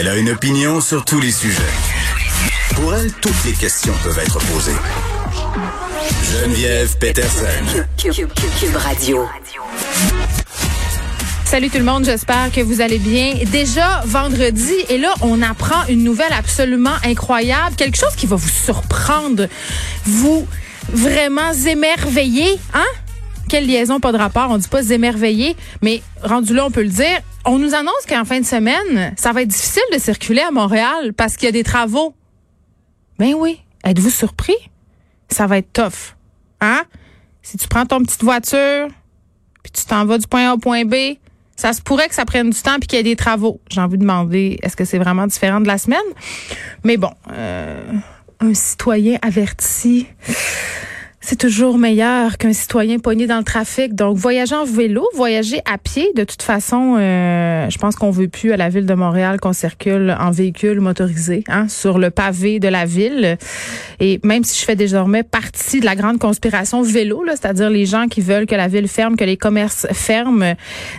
Elle a une opinion sur tous les sujets. Pour elle, toutes les questions peuvent être posées. Geneviève Peterson. Cube Radio. Salut tout le monde, j'espère que vous allez bien. Déjà vendredi, et là, on apprend une nouvelle absolument incroyable, quelque chose qui va vous surprendre, vous vraiment émerveiller, hein? Quelle liaison, pas de rapport, on dit pas émerveiller, mais rendu là, on peut le dire. On nous annonce qu'en fin de semaine, ça va être difficile de circuler à Montréal parce qu'il y a des travaux. Ben oui, êtes-vous surpris? Ça va être tough. Hein? Si tu prends ton petite voiture, puis tu t'en vas du point A au point B, ça se pourrait que ça prenne du temps puis qu'il y ait des travaux. J'ai envie de demander, est-ce que c'est vraiment différent de la semaine? Mais bon, euh, un citoyen averti c'est toujours meilleur qu'un citoyen pogné dans le trafic. Donc, voyager en vélo, voyager à pied, de toute façon, euh, je pense qu'on veut plus à la ville de Montréal qu'on circule en véhicule motorisé, hein, sur le pavé de la ville. Et même si je fais désormais partie de la grande conspiration vélo, c'est-à-dire les gens qui veulent que la ville ferme, que les commerces ferment,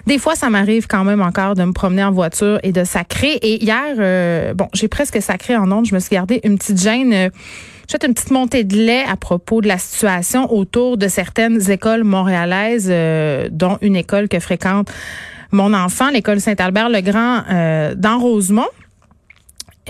des fois, ça m'arrive quand même encore de me promener en voiture et de sacrer. Et hier, euh, bon, j'ai presque sacré en ondes. Je me suis gardé une petite gêne. Euh, j'ai une petite montée de lait à propos de la situation autour de certaines écoles montréalaises, euh, dont une école que fréquente mon enfant, l'école Saint-Albert-le-Grand euh, dans Rosemont.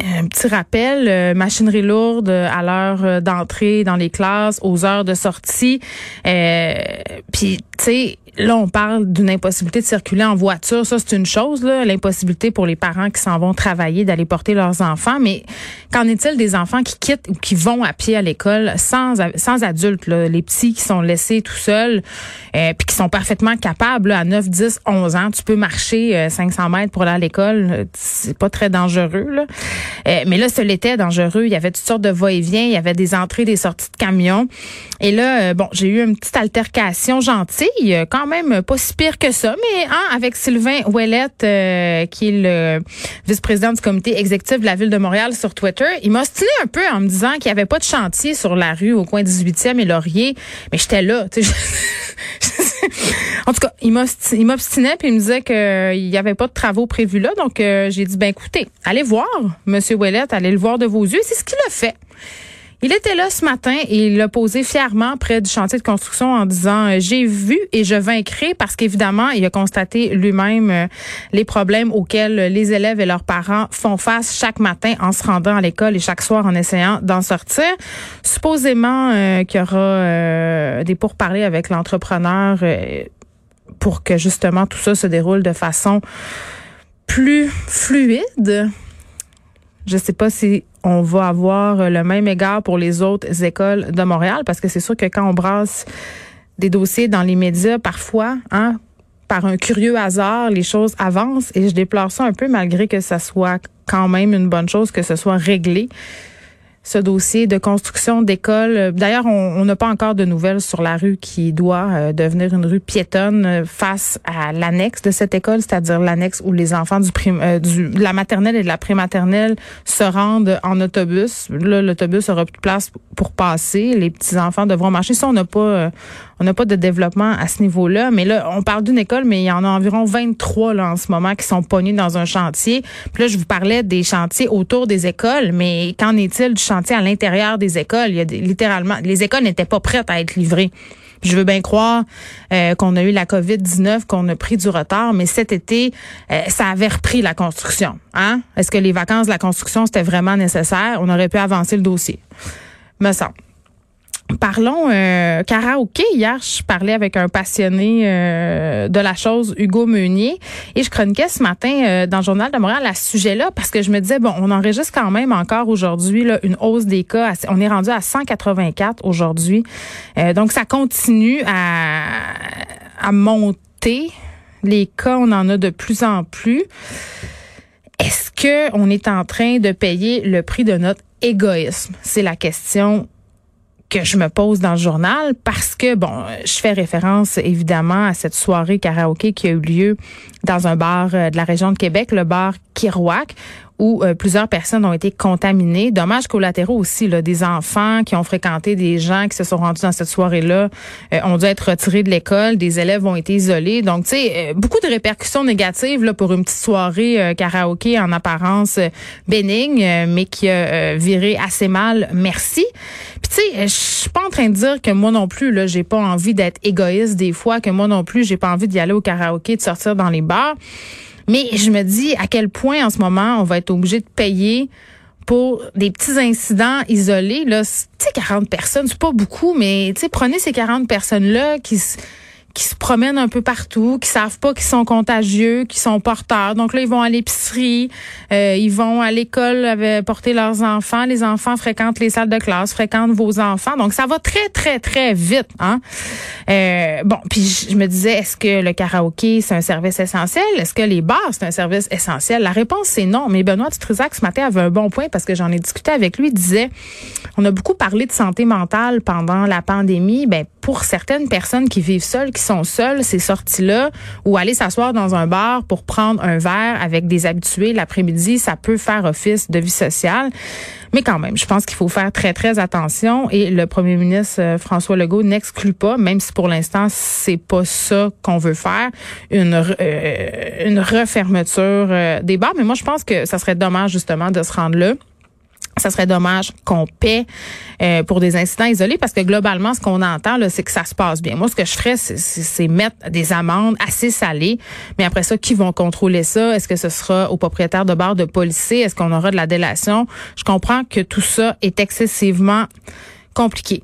Un petit rappel, euh, machinerie lourde à l'heure d'entrée dans les classes, aux heures de sortie. Puis, tu sais, Là, on parle d'une impossibilité de circuler en voiture. Ça, c'est une chose, l'impossibilité pour les parents qui s'en vont travailler d'aller porter leurs enfants. Mais qu'en est-il des enfants qui quittent ou qui vont à pied à l'école sans, sans adultes, les petits qui sont laissés tout seuls, euh, puis qui sont parfaitement capables à 9, 10, 11 ans. Tu peux marcher 500 euh, mètres pour aller à l'école. C'est pas très dangereux. Là. Euh, mais là, ce l'était dangereux. Il y avait toutes sortes de va-et-vient. Il y avait des entrées, des sorties de camions. Et là, bon, j'ai eu une petite altercation gentille. Quand quand même pas si pire que ça, mais hein, avec Sylvain Ouellette, euh, qui est le vice-président du comité exécutif de la ville de Montréal sur Twitter, il m'a stiné un peu en me disant qu'il n'y avait pas de chantier sur la rue au coin 18e et Laurier, mais j'étais là. en tout cas, il m'obstinait puis il me disait qu'il n'y avait pas de travaux prévus là, donc euh, j'ai dit ben écoutez, allez voir Monsieur Ouellette, allez le voir de vos yeux. C'est ce qu'il a fait. Il était là ce matin et il l'a posé fièrement près du chantier de construction en disant euh, j'ai vu et je vaincrai parce qu'évidemment il a constaté lui-même euh, les problèmes auxquels les élèves et leurs parents font face chaque matin en se rendant à l'école et chaque soir en essayant d'en sortir. Supposément euh, qu'il y aura des pourparlers avec l'entrepreneur pour que justement tout ça se déroule de façon plus fluide. Je sais pas si on va avoir le même égard pour les autres écoles de Montréal parce que c'est sûr que quand on brasse des dossiers dans les médias, parfois, hein, par un curieux hasard, les choses avancent et je déplore ça un peu malgré que ça soit quand même une bonne chose que ce soit réglé ce dossier de construction d'école. D'ailleurs, on n'a pas encore de nouvelles sur la rue qui doit euh, devenir une rue piétonne euh, face à l'annexe de cette école, c'est-à-dire l'annexe où les enfants du, euh, du de la maternelle et de la prématernelle se rendent en autobus. Là, l'autobus aura plus de place pour passer. Les petits enfants devront marcher. Ça, on n'a pas, on n'a pas de développement à ce niveau-là. Mais là, on parle d'une école, mais il y en a environ 23 là en ce moment qui sont pognés dans un chantier. Puis là, je vous parlais des chantiers autour des écoles, mais qu'en est-il du à l'intérieur des écoles? Il y a littéralement, les écoles n'étaient pas prêtes à être livrées. Je veux bien croire euh, qu'on a eu la COVID-19, qu'on a pris du retard, mais cet été, euh, ça avait repris la construction. Hein? Est-ce que les vacances de la construction, c'était vraiment nécessaire? On aurait pu avancer le dossier. Me semble. Parlons euh, karaoké. Hier, je parlais avec un passionné euh, de la chose, Hugo Meunier, et je chroniquais ce matin euh, dans le journal de Montréal à ce sujet-là parce que je me disais bon, on enregistre quand même encore aujourd'hui une hausse des cas. on est rendu à 184 aujourd'hui, euh, donc ça continue à, à monter. Les cas, on en a de plus en plus. Est-ce que on est en train de payer le prix de notre égoïsme? C'est la question que je me pose dans le journal parce que, bon, je fais référence évidemment à cette soirée karaoké qui a eu lieu dans un bar euh, de la région de Québec, le bar Kirouac, où euh, plusieurs personnes ont été contaminées. Dommages collatéraux aussi, là, des enfants qui ont fréquenté des gens qui se sont rendus dans cette soirée-là euh, ont dû être retirés de l'école, des élèves ont été isolés. Donc, tu sais, beaucoup de répercussions négatives là, pour une petite soirée karaoké en apparence bénigne, mais qui a viré assez mal. Merci. Tu sais, je suis pas en train de dire que moi non plus, là, j'ai pas envie d'être égoïste des fois, que moi non plus, j'ai pas envie d'y aller au karaoké, de sortir dans les bars. Mais je me dis à quel point en ce moment on va être obligé de payer pour des petits incidents isolés. Là, tu sais, 40 personnes, c'est pas beaucoup, mais tu sais, prenez ces 40 personnes-là qui qui se promènent un peu partout, qui savent pas qu'ils sont contagieux, qui sont porteurs. Donc là, ils vont à l'épicerie, euh, ils vont à l'école porter leurs enfants. Les enfants fréquentent les salles de classe, fréquentent vos enfants. Donc ça va très très très vite. Hein? Euh, bon, puis je me disais, est-ce que le karaoké c'est un service essentiel? Est-ce que les bars c'est un service essentiel? La réponse c'est non. Mais Benoît Dutrisac ce matin avait un bon point parce que j'en ai discuté avec lui. Il disait, on a beaucoup parlé de santé mentale pendant la pandémie. Ben pour certaines personnes qui vivent seules, sont seules, ces sorties-là, ou aller s'asseoir dans un bar pour prendre un verre avec des habitués l'après-midi, ça peut faire office de vie sociale. Mais quand même, je pense qu'il faut faire très, très attention. Et le premier ministre euh, François Legault n'exclut pas, même si pour l'instant, c'est pas ça qu'on veut faire, une, euh, une refermeture euh, des bars. Mais moi, je pense que ça serait dommage, justement, de se rendre là ça serait dommage qu'on paie euh, pour des incidents isolés parce que globalement, ce qu'on entend, c'est que ça se passe bien. Moi, ce que je ferais, c'est mettre des amendes assez salées. Mais après ça, qui vont contrôler ça? Est-ce que ce sera aux propriétaires de bars de policiers? Est-ce qu'on aura de la délation? Je comprends que tout ça est excessivement compliqué.